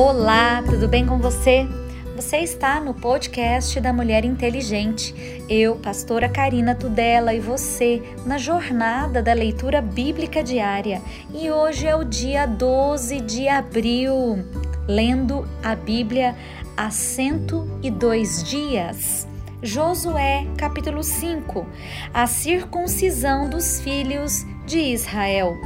Olá, tudo bem com você? Você está no podcast da Mulher Inteligente. Eu, pastora Karina Tudela, e você na jornada da leitura bíblica diária. E hoje é o dia 12 de abril, lendo a Bíblia há 102 dias. Josué, capítulo 5 A circuncisão dos filhos de Israel.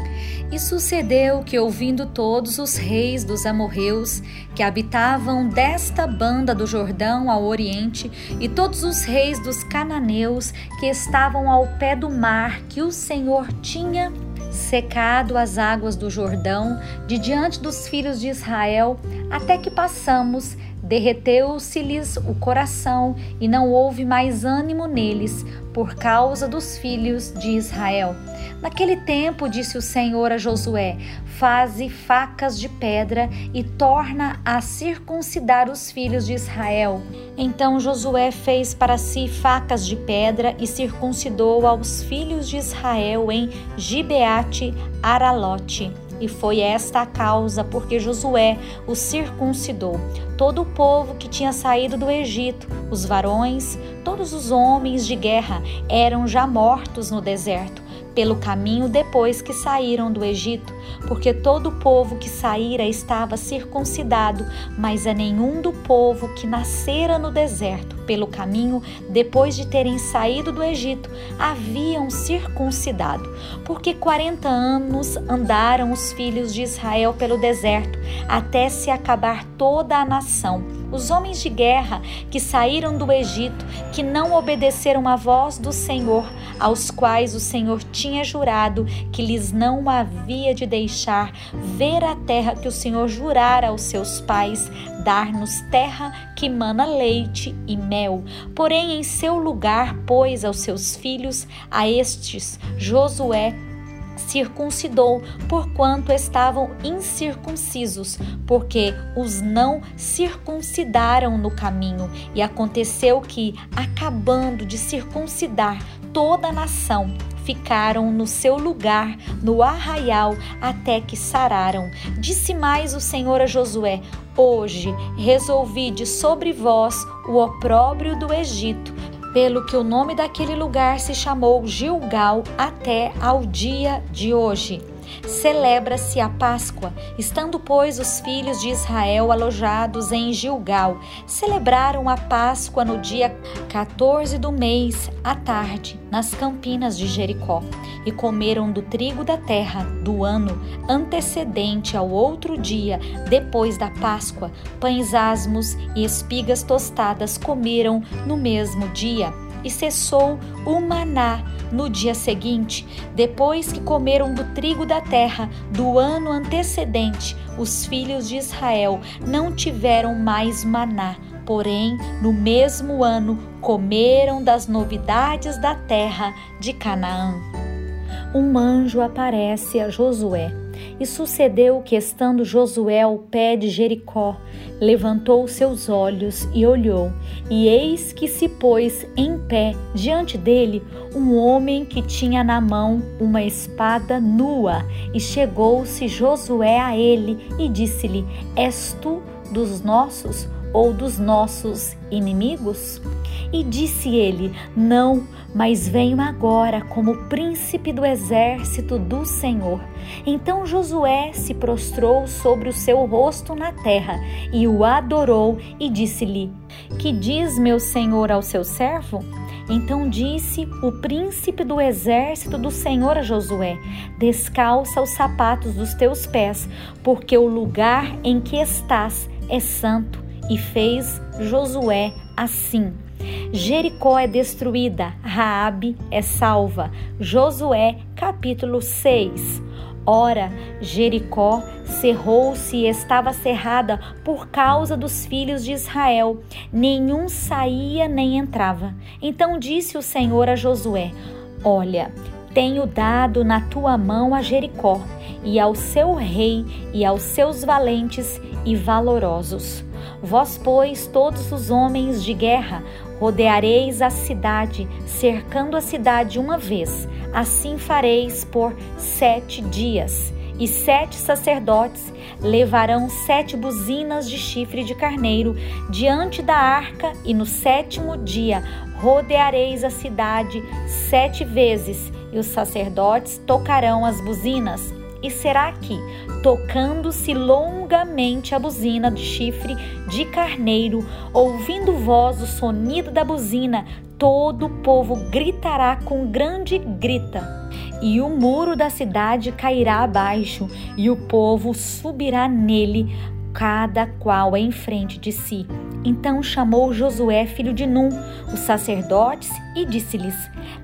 E sucedeu que, ouvindo todos os reis dos amorreus que habitavam desta banda do Jordão ao oriente, e todos os reis dos cananeus que estavam ao pé do mar que o Senhor tinha secado as águas do Jordão de diante dos filhos de Israel, até que passamos Derreteu-se-lhes o coração e não houve mais ânimo neles, por causa dos filhos de Israel. Naquele tempo, disse o Senhor a Josué: Faze facas de pedra e torna a circuncidar os filhos de Israel. Então Josué fez para si facas de pedra e circuncidou aos filhos de Israel em Gibeate Aralote. E foi esta a causa porque Josué os circuncidou. Todo o povo que tinha saído do Egito, os varões, todos os homens de guerra, eram já mortos no deserto pelo caminho depois que saíram do Egito, porque todo o povo que saíra estava circuncidado, mas a nenhum do povo que nascera no deserto pelo caminho depois de terem saído do Egito haviam circuncidado, porque quarenta anos andaram os filhos de Israel pelo deserto, até se acabar toda a nação os homens de guerra que saíram do Egito, que não obedeceram à voz do Senhor, aos quais o Senhor tinha jurado que lhes não havia de deixar ver a terra que o Senhor jurara aos seus pais, dar-nos terra que mana leite e mel. Porém, em seu lugar pôs aos seus filhos, a estes, Josué, circuncidou, porquanto estavam incircuncisos, porque os não circuncidaram no caminho. E aconteceu que, acabando de circuncidar toda a nação, ficaram no seu lugar, no arraial, até que sararam. Disse mais o Senhor a Josué: Hoje resolvi de sobre vós o opróbrio do Egito pelo que o nome daquele lugar se chamou Gilgal até ao dia de hoje. Celebra-se a Páscoa, estando, pois, os filhos de Israel alojados em Gilgal. Celebraram a Páscoa no dia 14 do mês, à tarde, nas campinas de Jericó, e comeram do trigo da terra do ano antecedente ao outro dia, depois da Páscoa, pães asmos e espigas tostadas comeram no mesmo dia e cessou o maná no dia seguinte, depois que comeram do trigo da terra do ano antecedente. Os filhos de Israel não tiveram mais maná, porém, no mesmo ano, comeram das novidades da terra de Canaã. Um anjo aparece a Josué e sucedeu que, estando Josué ao pé de Jericó, levantou seus olhos e olhou, e eis que se pôs em pé diante dele um homem que tinha na mão uma espada nua. E chegou-se Josué a ele e disse-lhe: És tu dos nossos ou dos nossos inimigos? E disse ele: Não, mas venho agora como príncipe do exército do Senhor. Então Josué se prostrou sobre o seu rosto na terra e o adorou e disse-lhe: Que diz meu senhor ao seu servo? Então disse o príncipe do exército do Senhor a Josué: Descalça os sapatos dos teus pés, porque o lugar em que estás é santo. E fez Josué assim. Jericó é destruída, Raabe é salva. Josué, capítulo 6. Ora, Jericó cerrou-se e estava cerrada por causa dos filhos de Israel. Nenhum saía nem entrava. Então disse o Senhor a Josué: Olha, tenho dado na tua mão a Jericó, e ao seu rei, e aos seus valentes e valorosos. Vós, pois, todos os homens de guerra, rodeareis a cidade, cercando a cidade uma vez. Assim fareis por sete dias. E sete sacerdotes levarão sete buzinas de chifre de carneiro diante da arca, e no sétimo dia rodeareis a cidade sete vezes, e os sacerdotes tocarão as buzinas. E será que, tocando-se longamente a buzina de chifre de carneiro, ouvindo voz o sonido da buzina, todo o povo gritará com grande grita. E o muro da cidade cairá abaixo, e o povo subirá nele, cada qual em frente de si. Então chamou Josué, filho de Num, os sacerdotes, e disse-lhes: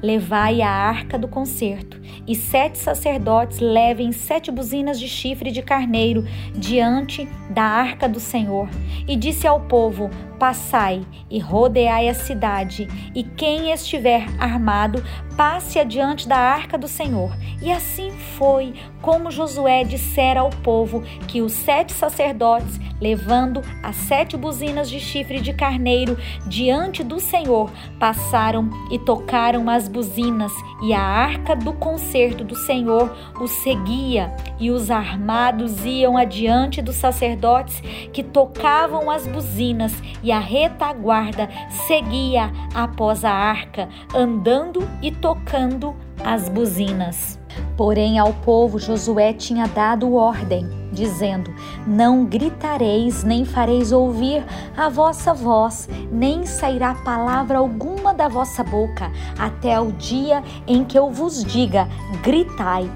Levai a arca do concerto, e sete sacerdotes levem sete buzinas de chifre de carneiro diante da arca do Senhor. E disse ao povo: Passai e rodeai a cidade, e quem estiver armado, passe adiante da arca do Senhor. E assim foi como Josué dissera ao povo que os sete sacerdotes, levando as sete buzinas de chifre de carneiro diante do Senhor, passaram e tocaram as buzinas, e a arca do concerto do Senhor os seguia, e os armados iam adiante dos sacerdotes que tocavam as buzinas, e a retaguarda seguia após a arca, andando e tocando as buzinas. Porém, ao povo Josué tinha dado ordem, dizendo: Não gritareis, nem fareis ouvir a vossa voz, nem sairá palavra alguma da vossa boca, até o dia em que eu vos diga: gritai.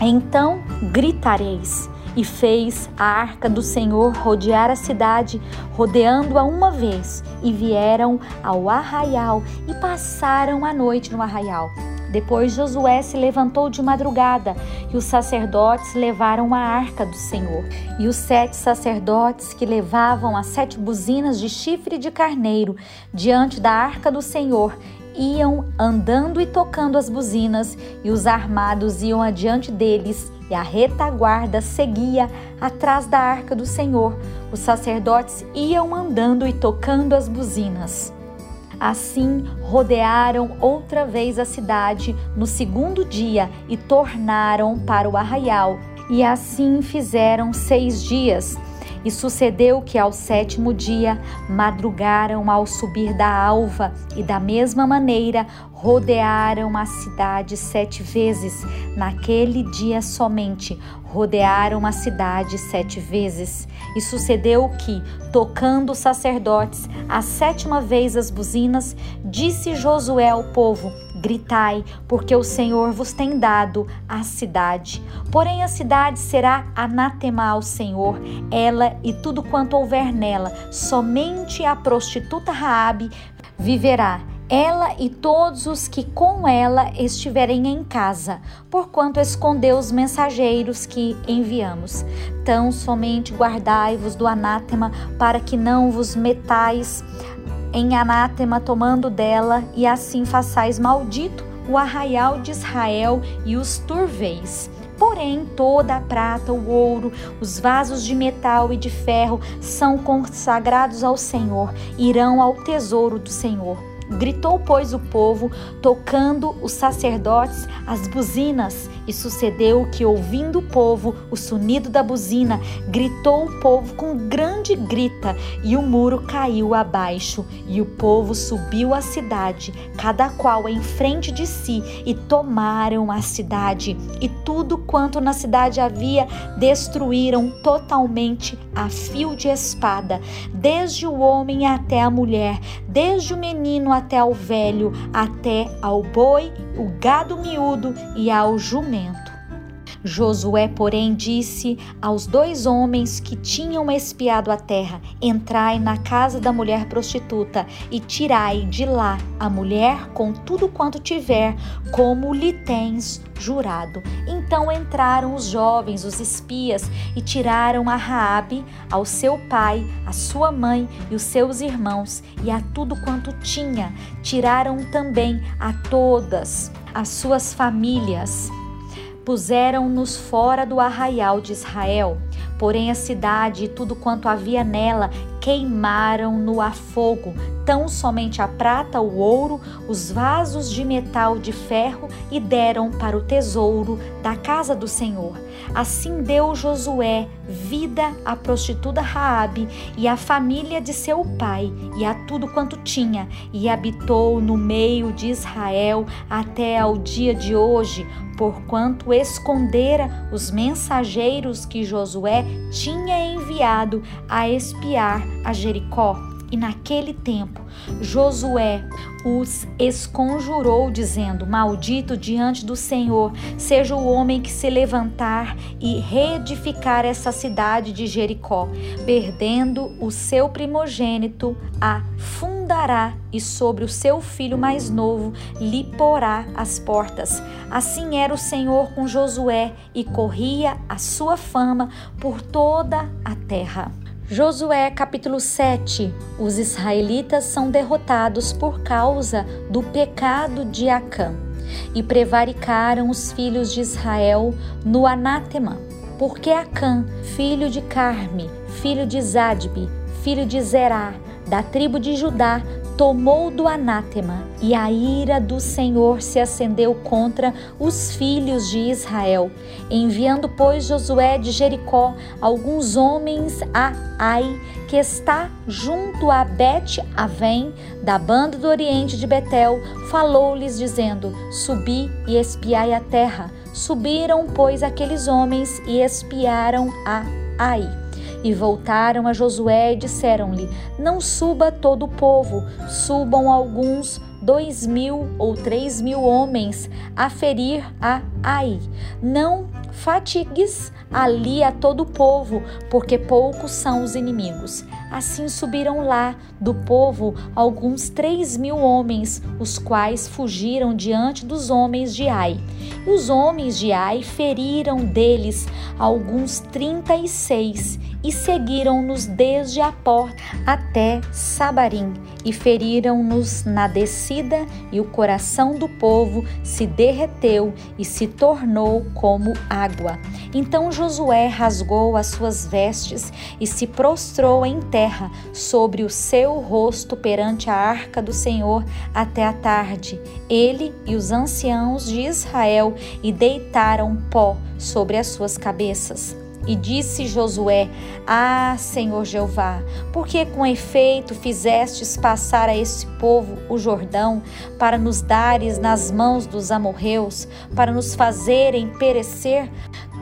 Então gritareis. E fez a arca do Senhor rodear a cidade, rodeando-a uma vez, e vieram ao arraial e passaram a noite no arraial. Depois Josué se levantou de madrugada e os sacerdotes levaram a arca do Senhor. E os sete sacerdotes que levavam as sete buzinas de chifre de carneiro diante da arca do Senhor iam andando e tocando as buzinas, e os armados iam adiante deles, e a retaguarda seguia atrás da arca do Senhor. Os sacerdotes iam andando e tocando as buzinas. Assim rodearam outra vez a cidade no segundo dia e tornaram para o arraial. E assim fizeram seis dias. E sucedeu que ao sétimo dia madrugaram ao subir da alva, e da mesma maneira rodearam a cidade sete vezes. Naquele dia somente rodearam a cidade sete vezes. E sucedeu que, tocando os sacerdotes a sétima vez as buzinas, disse Josué ao povo: Gritai, porque o Senhor vos tem dado a cidade. Porém, a cidade será anatema ao Senhor, ela e tudo quanto houver nela. Somente a prostituta Raabe viverá ela e todos os que com ela estiverem em casa, porquanto escondeu os mensageiros que enviamos. Tão somente guardai-vos do anátema, para que não vos metais em anátema tomando dela, e assim façais maldito o arraial de Israel e os turveis. Porém, toda a prata, o ouro, os vasos de metal e de ferro são consagrados ao Senhor, irão ao tesouro do Senhor. Gritou, pois, o povo, tocando os sacerdotes as buzinas, e sucedeu que, ouvindo o povo o sonido da buzina, gritou o povo com grande grita, e o muro caiu abaixo, e o povo subiu à cidade, cada qual em frente de si, e tomaram a cidade, e tudo quanto na cidade havia destruíram totalmente a fio de espada, desde o homem até a mulher, desde o menino até ao velho, até ao boi, o gado miúdo e ao jumento. Josué, porém, disse aos dois homens que tinham espiado a terra: Entrai na casa da mulher prostituta e tirai de lá a mulher com tudo quanto tiver, como lhe tens jurado. Então entraram os jovens, os espias, e tiraram a Raabe, ao seu pai, a sua mãe e os seus irmãos, e a tudo quanto tinha. Tiraram também a todas as suas famílias Puseram-nos fora do arraial de Israel, porém a cidade e tudo quanto havia nela queimaram-no a fogo, tão somente a prata, o ouro, os vasos de metal de ferro e deram para o tesouro da casa do Senhor. Assim deu Josué vida à prostituta Raabe e à família de seu pai e a tudo quanto tinha e habitou no meio de Israel até ao dia de hoje, porquanto escondera os mensageiros que Josué tinha enviado a espiar a Jericó. E naquele tempo, Josué os esconjurou, dizendo: Maldito diante do Senhor seja o homem que se levantar e reedificar essa cidade de Jericó, perdendo o seu primogênito, a fundará e sobre o seu filho mais novo lhe porá as portas. Assim era o Senhor com Josué e corria a sua fama por toda a terra. Josué capítulo 7 Os israelitas são derrotados por causa do pecado de Acã e prevaricaram os filhos de Israel no anátema, porque Acã, filho de Carme, filho de Zadbe, filho de Zerá, da tribo de Judá, tomou do anátema, e a ira do Senhor se acendeu contra os filhos de Israel. Enviando, pois, Josué de Jericó alguns homens a Ai, que está junto a Bet-Avém, da banda do oriente de Betel, falou-lhes, dizendo: Subi e espiai a terra. Subiram, pois, aqueles homens e espiaram a Ai. E voltaram a Josué e disseram-lhe: Não suba todo o povo, subam alguns dois mil ou três mil homens a ferir a Ai. Não fatigues ali a todo o povo, porque poucos são os inimigos. Assim subiram lá do povo alguns três mil homens, os quais fugiram diante dos homens de Ai. E os homens de Ai feriram deles alguns trinta e seis, e seguiram-nos desde a porta até Sabarim, e feriram-nos na descida, e o coração do povo se derreteu e se tornou como água. Então Josué rasgou as suas vestes e se prostrou em terra sobre o seu rosto perante a arca do Senhor até a tarde, ele e os anciãos de Israel, e deitaram pó sobre as suas cabeças. E disse Josué: Ah, Senhor Jeová, por que com efeito fizestes passar a esse povo o Jordão, para nos dares nas mãos dos amorreus, para nos fazerem perecer?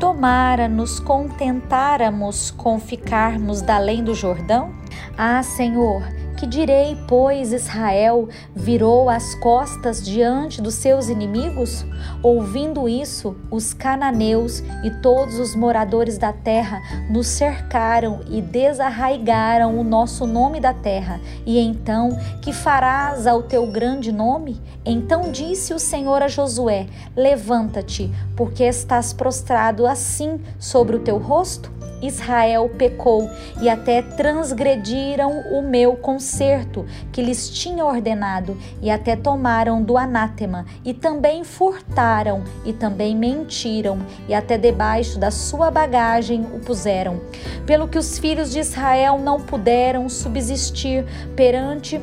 Tomara nos contentáramos com ficarmos da além do Jordão? Ah, Senhor, que direi, pois Israel virou as costas diante dos seus inimigos? Ouvindo isso, os cananeus e todos os moradores da terra nos cercaram e desarraigaram o nosso nome da terra. E então, que farás ao teu grande nome? Então disse o Senhor a Josué: Levanta-te, porque estás prostrado assim sobre o teu rosto? Israel pecou e até transgrediram o meu conserto que lhes tinha ordenado, e até tomaram do anátema, e também furtaram, e também mentiram, e até debaixo da sua bagagem o puseram. Pelo que os filhos de Israel não puderam subsistir perante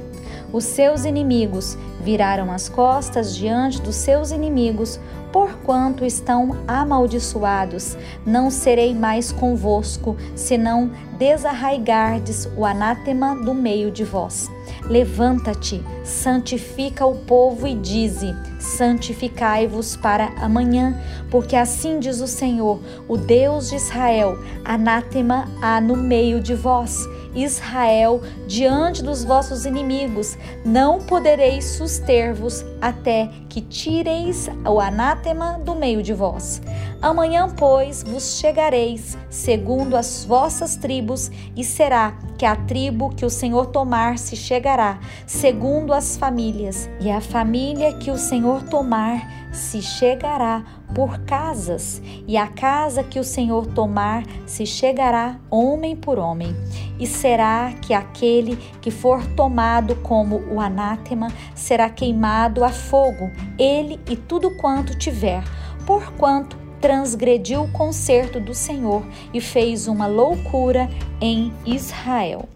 os seus inimigos, viraram as costas diante dos seus inimigos, porquanto estão amaldiçoados. Não serei mais convosco, senão desarraigardes o anátema do meio de vós. Levanta-te, santifica o povo e dize: Santificai-vos para amanhã, porque assim diz o Senhor, o Deus de Israel: Anátema há no meio de vós Israel, diante dos vossos inimigos, não podereis suster-vos até que tireis o anátema do meio de vós. Amanhã, pois, vos chegareis, segundo as vossas tribos, e será que a tribo que o Senhor tomar se chegará, segundo as famílias, e a família que o Senhor tomar se chegará por casas, e a casa que o Senhor tomar se chegará homem por homem. E será que aquele que for tomado como o anátema será queimado a fogo, ele e tudo quanto tiver, porquanto transgrediu o concerto do Senhor e fez uma loucura em Israel.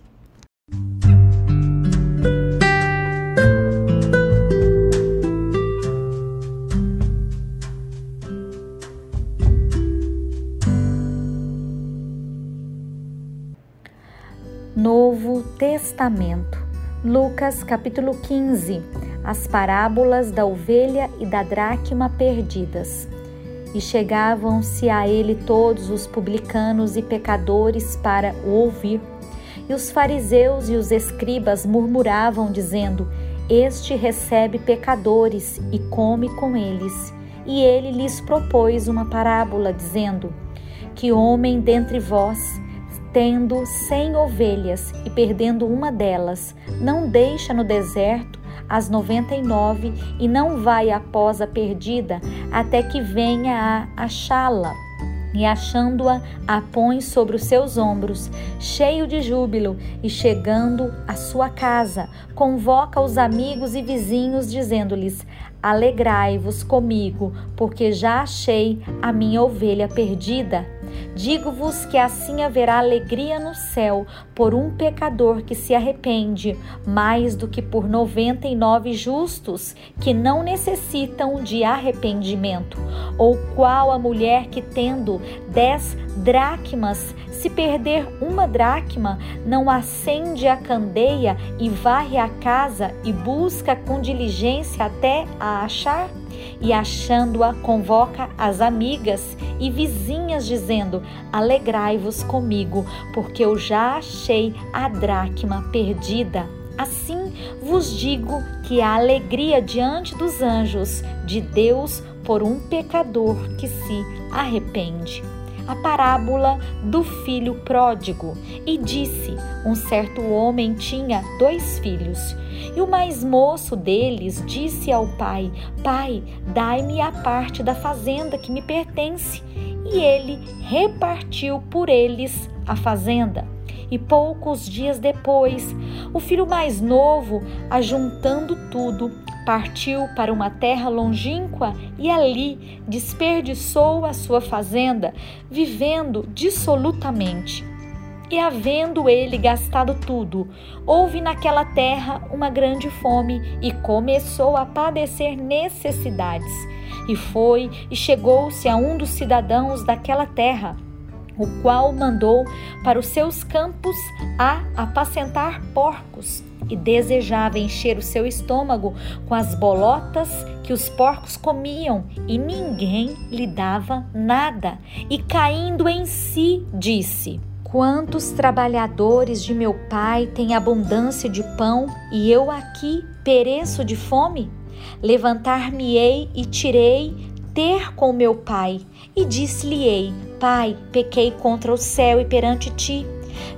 Novo Testamento, Lucas capítulo 15, as parábolas da ovelha e da dracma perdidas. E chegavam-se a ele todos os publicanos e pecadores para o ouvir. E os fariseus e os escribas murmuravam, dizendo: Este recebe pecadores e come com eles. E ele lhes propôs uma parábola, dizendo: Que homem dentre vós tendo cem ovelhas e perdendo uma delas, não deixa no deserto as noventa e nove e não vai após a perdida até que venha a achá-la. E achando-a, a põe sobre os seus ombros, cheio de júbilo, e chegando à sua casa, convoca os amigos e vizinhos, dizendo-lhes: Alegrai-vos comigo, porque já achei a minha ovelha perdida. Digo-vos que assim haverá alegria no céu por um pecador que se arrepende, mais do que por noventa e nove justos que não necessitam de arrependimento. Ou qual a mulher que, tendo dez dracmas, se perder uma dracma, não acende a candeia e varre a casa e busca com diligência até a achar? E achando-a, convoca as amigas e vizinhas, dizendo: Alegrai-vos comigo, porque eu já achei a dracma perdida. Assim vos digo que a alegria diante dos anjos de Deus por um pecador que se arrepende a parábola do filho pródigo e disse: Um certo homem tinha dois filhos. E o mais moço deles disse ao pai: Pai, dai-me a parte da fazenda que me pertence. E ele repartiu por eles a fazenda. E poucos dias depois, o filho mais novo, ajuntando tudo, partiu para uma terra longínqua e ali desperdiçou a sua fazenda, vivendo dissolutamente. E havendo ele gastado tudo, houve naquela terra uma grande fome e começou a padecer necessidades. E foi e chegou-se a um dos cidadãos daquela terra, o qual mandou para os seus campos a apacentar porcos e desejava encher o seu estômago com as bolotas que os porcos comiam, e ninguém lhe dava nada. E caindo em si, disse: Quantos trabalhadores de meu pai têm abundância de pão e eu aqui pereço de fome? Levantar-me-ei e tirei ter com meu pai, e disse-lhe-ei: Pai, pequei contra o céu e perante ti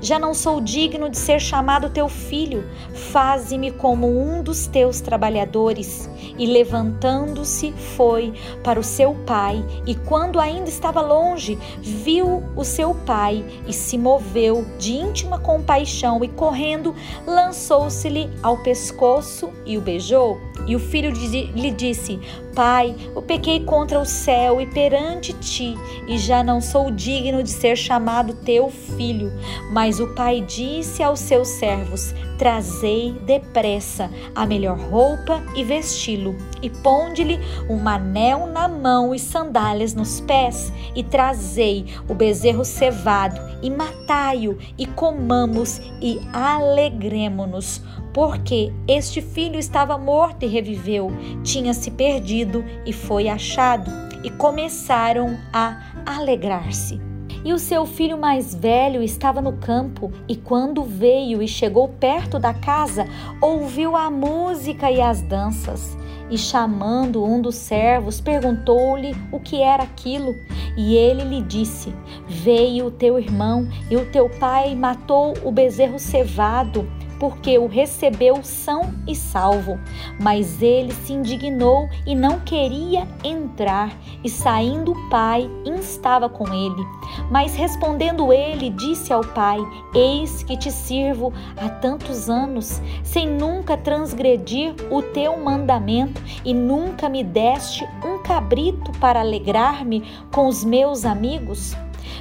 já não sou digno de ser chamado teu filho, faze-me como um dos teus trabalhadores. E levantando-se, foi para o seu pai, e quando ainda estava longe, viu o seu pai e se moveu de íntima compaixão e correndo, lançou-se-lhe ao pescoço e o beijou. E o filho lhe disse: Pai, eu pequei contra o céu e perante ti, e já não sou digno de ser chamado teu filho. Mas o pai disse aos seus servos: Trazei depressa a melhor roupa e vesti-lo, e ponde-lhe um anel na mão e sandálias nos pés, e trazei o bezerro cevado, e matai-o, e comamos e alegremo-nos porque este filho estava morto e reviveu, tinha se perdido e foi achado, e começaram a alegrar-se. E o seu filho mais velho estava no campo, e quando veio e chegou perto da casa, ouviu a música e as danças. E chamando um dos servos, perguntou-lhe o que era aquilo. E ele lhe disse: Veio o teu irmão e o teu pai matou o bezerro cevado porque o recebeu são e salvo. Mas ele se indignou e não queria entrar, e saindo o pai, instava com ele. Mas respondendo ele, disse ao pai: Eis que te sirvo há tantos anos, sem nunca transgredir o teu mandamento, e nunca me deste um cabrito para alegrar-me com os meus amigos?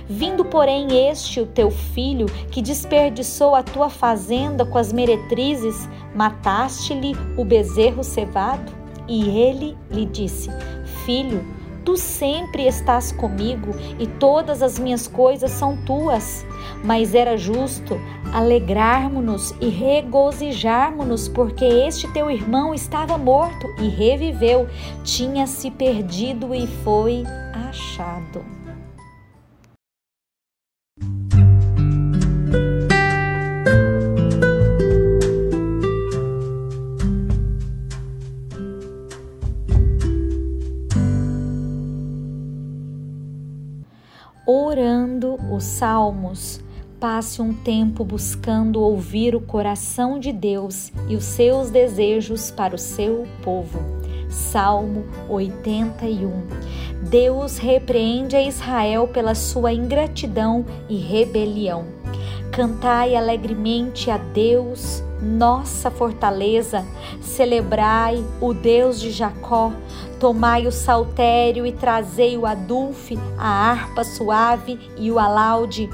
Vindo, porém, este o teu filho, que desperdiçou a tua fazenda com as meretrizes, mataste-lhe o bezerro cevado? E ele lhe disse: Filho, Tu sempre estás comigo e todas as minhas coisas são tuas. Mas era justo alegrarmos-nos e regozijarmos-nos, porque este teu irmão estava morto e reviveu, tinha se perdido e foi achado. Os salmos. Passe um tempo buscando ouvir o coração de Deus e os seus desejos para o seu povo. Salmo 81. Deus repreende a Israel pela sua ingratidão e rebelião. Cantai alegremente a Deus, nossa fortaleza, celebrai o Deus de Jacó, tomai o saltério e trazei o adulfe, a harpa suave e o alaude.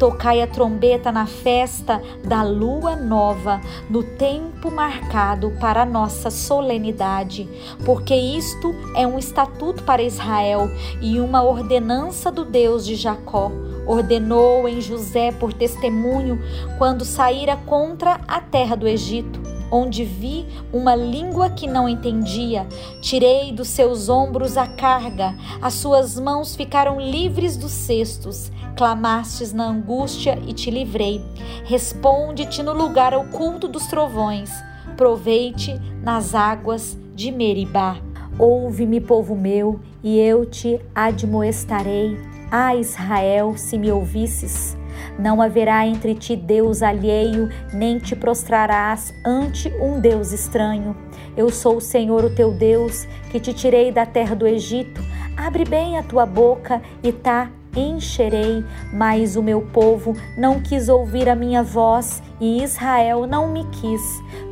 Tocai a trombeta na festa da lua nova, no tempo marcado para nossa solenidade, porque isto é um estatuto para Israel e uma ordenança do Deus de Jacó ordenou em José por testemunho quando saíra contra a terra do Egito, onde vi uma língua que não entendia. Tirei dos seus ombros a carga, as suas mãos ficaram livres dos cestos. Clamastes na angústia e te livrei. Responde-te no lugar oculto dos trovões. Proveite nas águas de Meribá. Ouve-me, povo meu, e eu te admoestarei ah, Israel, se me ouvisses, não haverá entre ti Deus alheio, nem te prostrarás ante um Deus estranho. Eu sou o Senhor, o teu Deus, que te tirei da terra do Egito. Abre bem a tua boca e tá encherei, mas o meu povo não quis ouvir a minha voz e Israel não me quis,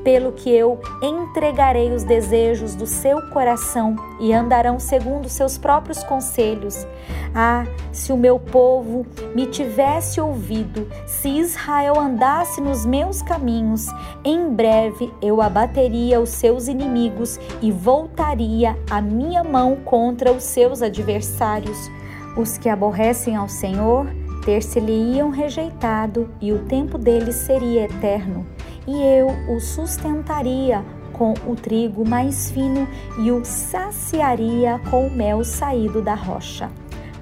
pelo que eu entregarei os desejos do seu coração e andarão segundo seus próprios conselhos. Ah, se o meu povo me tivesse ouvido, se Israel andasse nos meus caminhos, em breve eu abateria os seus inimigos e voltaria a minha mão contra os seus adversários. Os que aborrecem ao Senhor ter-se-lhe-iam rejeitado, e o tempo deles seria eterno, e eu o sustentaria com o trigo mais fino e o saciaria com o mel saído da rocha.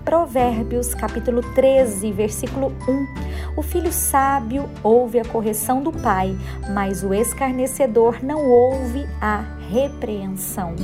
Provérbios capítulo 13, versículo 1. O filho sábio ouve a correção do pai, mas o escarnecedor não ouve a repreensão.